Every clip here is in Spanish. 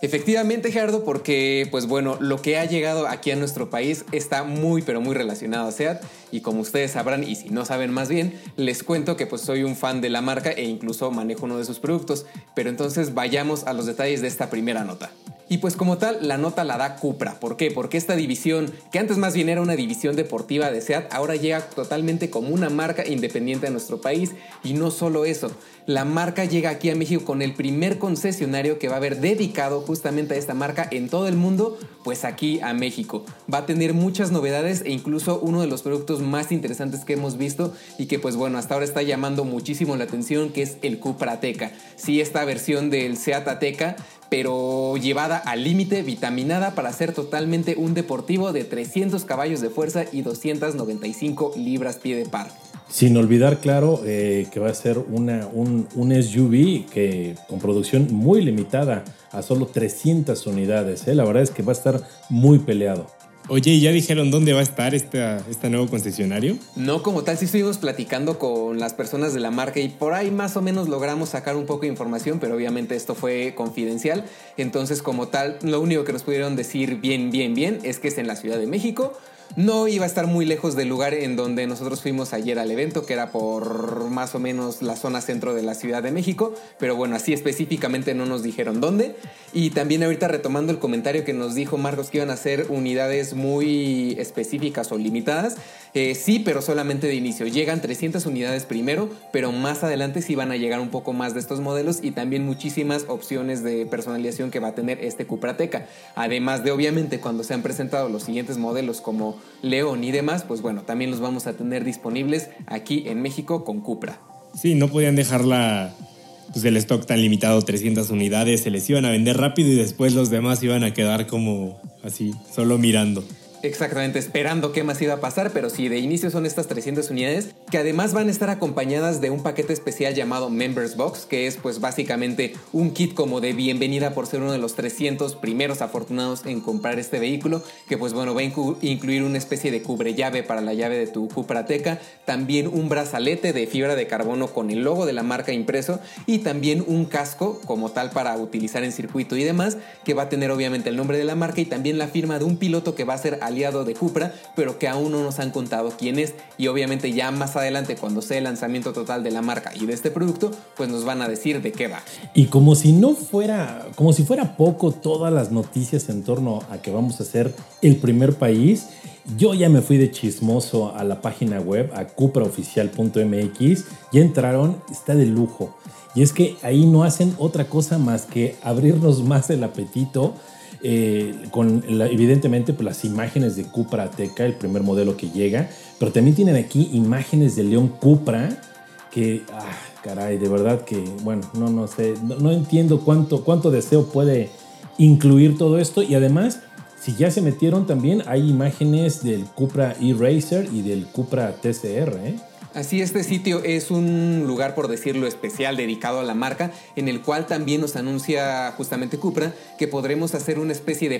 Efectivamente, Gerardo, porque pues bueno, lo que ha llegado aquí a nuestro país está muy pero muy relacionado a SEAT y como ustedes sabrán y si no saben más bien, les cuento que pues soy un fan de la marca e incluso manejo uno de sus productos, pero entonces vayamos a los detalles de esta primera nota. Y pues como tal, la nota la da Cupra. ¿Por qué? Porque esta división, que antes más bien era una división deportiva de SEAT, ahora llega totalmente como una marca independiente a nuestro país. Y no solo eso, la marca llega aquí a México con el primer concesionario que va a haber dedicado justamente a esta marca en todo el mundo, pues aquí a México. Va a tener muchas novedades e incluso uno de los productos más interesantes que hemos visto y que pues bueno, hasta ahora está llamando muchísimo la atención, que es el Cupra Ateca. Sí, esta versión del Seat Ateca pero llevada al límite, vitaminada para ser totalmente un deportivo de 300 caballos de fuerza y 295 libras pie de par. Sin olvidar, claro, eh, que va a ser una, un, SUV que, con producción muy limitada a solo 300 unidades. ¿eh? La verdad es que va a estar muy peleado. Oye, ¿y ya dijeron dónde va a estar este, este nuevo concesionario? No, como tal, sí estuvimos platicando con las personas de la marca y por ahí más o menos logramos sacar un poco de información, pero obviamente esto fue confidencial. Entonces, como tal, lo único que nos pudieron decir bien, bien, bien es que es en la Ciudad de México no iba a estar muy lejos del lugar en donde nosotros fuimos ayer al evento, que era por más o menos la zona centro de la Ciudad de México, pero bueno, así específicamente no nos dijeron dónde. Y también ahorita retomando el comentario que nos dijo Marcos que iban a ser unidades muy específicas o limitadas, eh, sí, pero solamente de inicio. Llegan 300 unidades primero, pero más adelante sí van a llegar un poco más de estos modelos y también muchísimas opciones de personalización que va a tener este Cuprateca. Además de, obviamente, cuando se han presentado los siguientes modelos como León y demás, pues bueno, también los vamos a tener disponibles aquí en México con Cupra. Sí, no podían dejarla pues el stock tan limitado, 300 unidades, se les iban a vender rápido y después los demás iban a quedar como así, solo mirando. Exactamente, esperando qué más iba a pasar, pero sí, de inicio son estas 300 unidades, que además van a estar acompañadas de un paquete especial llamado Members Box, que es pues básicamente un kit como de bienvenida por ser uno de los 300 primeros afortunados en comprar este vehículo, que pues bueno, va a incluir una especie de cubre llave para la llave de tu Cuprateca, también un brazalete de fibra de carbono con el logo de la marca impreso y también un casco como tal para utilizar en circuito y demás, que va a tener obviamente el nombre de la marca y también la firma de un piloto que va a ser aliado de Cupra, pero que aún no nos han contado quién es. Y obviamente ya más adelante, cuando sea el lanzamiento total de la marca y de este producto, pues nos van a decir de qué va. Y como si no fuera, como si fuera poco todas las noticias en torno a que vamos a ser el primer país, yo ya me fui de chismoso a la página web, a cupraoficial.mx, ya entraron, está de lujo. Y es que ahí no hacen otra cosa más que abrirnos más el apetito eh, con evidentemente pues, las imágenes de Cupra Ateca, el primer modelo que llega, pero también tienen aquí imágenes de León Cupra, que, ah, caray, de verdad que, bueno, no, no sé, no, entiendo cuánto, cuánto deseo puede incluir todo esto y además... Si ya se metieron también, hay imágenes del Cupra E-Racer y del Cupra TCR. ¿eh? Así, este sitio es un lugar, por decirlo especial, dedicado a la marca, en el cual también nos anuncia justamente Cupra que podremos hacer una especie de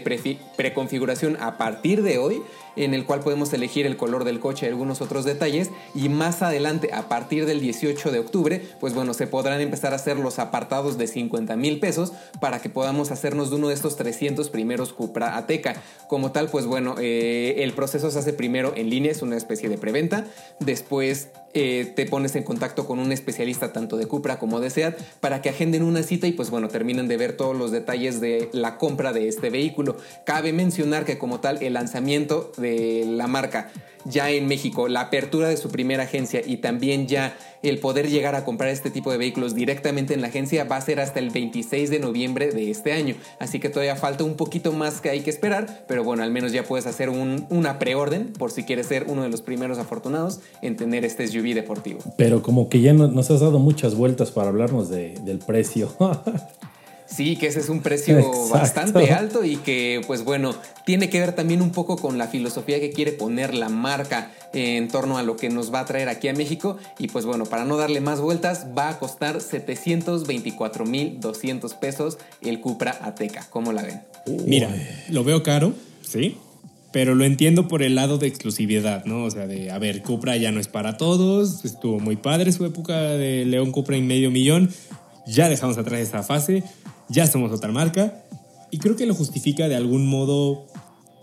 preconfiguración a partir de hoy, en el cual podemos elegir el color del coche y algunos otros detalles, y más adelante, a partir del 18 de octubre, pues bueno, se podrán empezar a hacer los apartados de 50 mil pesos para que podamos hacernos de uno de estos 300 primeros Cupra Ateca. Como tal, pues bueno, eh, el proceso se hace primero en línea, es una especie de preventa, después eh, te pones en contacto con un especialista tanto de Cupra como de SEAT para que agenden una cita y pues bueno, terminen de ver todos los detalles de la compra de este vehículo. Cabe mencionar que como tal el lanzamiento de la marca ya en México, la apertura de su primera agencia y también ya el poder llegar a comprar este tipo de vehículos directamente en la agencia va a ser hasta el 26 de noviembre de este año. Así que todavía falta un poquito más que hay que esperar, pero bueno, al menos ya puedes hacer una preorden por si quieres ser uno de los primeros afortunados en tener este SUV deportivo. Pero como que ya nos has dado muchas vueltas para hablarnos del precio. Sí, que ese es un precio bastante alto y que, pues bueno, tiene que ver también un poco con la filosofía que quiere poner la marca en torno a lo que nos va a traer aquí a México. Y pues bueno, para no darle más vueltas, va a costar 724.200 pesos el Cupra Ateca. ¿Cómo la ven? Mira, lo veo caro, sí, pero lo entiendo por el lado de exclusividad, ¿no? O sea, de, a ver, Cupra ya no es para todos, estuvo muy padre su época de León Cupra en medio millón, ya dejamos atrás esta fase, ya somos otra marca, Y creo que lo justifica de algún modo,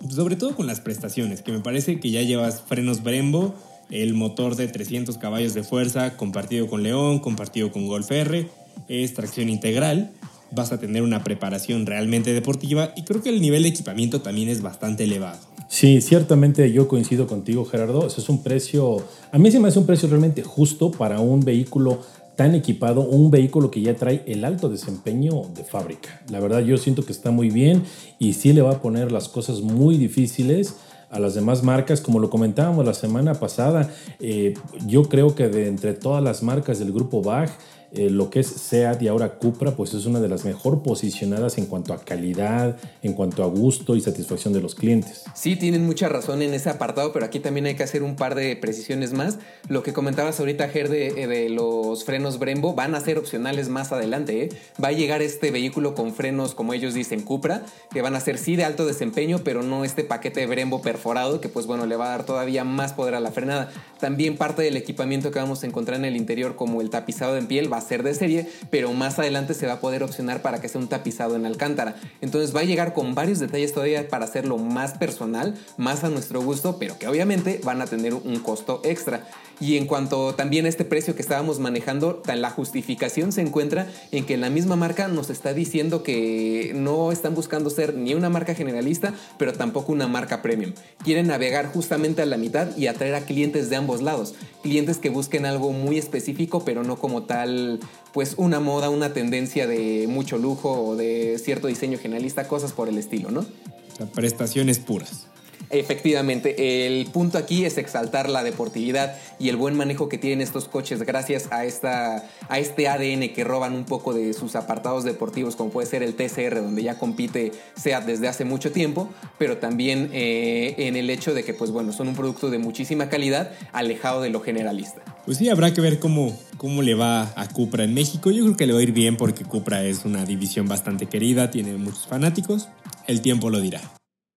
sobre todo con las prestaciones, que me parece que ya llevas frenos Brembo, el motor de 300 caballos de fuerza compartido con León, compartido con Golf R, es tracción integral, vas a tener una preparación realmente deportiva y creo que el nivel de equipamiento también es bastante elevado. Sí, ciertamente yo coincido contigo, Gerardo. Ese es un precio, a mí se me hace un precio realmente justo para un vehículo tan equipado, un vehículo que ya trae el alto desempeño de fábrica. La verdad yo siento que está muy bien y sí le va a poner las cosas muy difíciles a las demás marcas, como lo comentábamos la semana pasada, eh, yo creo que de entre todas las marcas del grupo BAG, eh, lo que es SEAT y ahora Cupra, pues es una de las mejor posicionadas en cuanto a calidad, en cuanto a gusto y satisfacción de los clientes. Sí, tienen mucha razón en ese apartado, pero aquí también hay que hacer un par de precisiones más. Lo que comentabas ahorita, Ger, de, eh, de los frenos Brembo, van a ser opcionales más adelante. ¿eh? Va a llegar este vehículo con frenos, como ellos dicen, Cupra, que van a ser sí de alto desempeño, pero no este paquete Brembo perforado, que pues bueno, le va a dar todavía más poder a la frenada. También parte del equipamiento que vamos a encontrar en el interior, como el tapizado en piel, va a ser de serie, pero más adelante se va a poder opcionar para que sea un tapizado en alcántara. Entonces va a llegar con varios detalles todavía para hacerlo más personal, más a nuestro gusto, pero que obviamente van a tener un costo extra. Y en cuanto también a este precio que estábamos manejando, la justificación se encuentra en que la misma marca nos está diciendo que no están buscando ser ni una marca generalista, pero tampoco una marca premium. Quieren navegar justamente a la mitad y atraer a clientes de ambos lados. Clientes que busquen algo muy específico, pero no como tal, pues una moda, una tendencia de mucho lujo o de cierto diseño generalista, cosas por el estilo, ¿no? O sea, prestaciones puras. Efectivamente, el punto aquí es exaltar la deportividad y el buen manejo que tienen estos coches gracias a, esta, a este ADN que roban un poco de sus apartados deportivos, como puede ser el TCR, donde ya compite SEAT desde hace mucho tiempo, pero también eh, en el hecho de que, pues bueno, son un producto de muchísima calidad, alejado de lo generalista. Pues sí, habrá que ver cómo, cómo le va a Cupra en México. Yo creo que le va a ir bien porque Cupra es una división bastante querida, tiene muchos fanáticos. El tiempo lo dirá.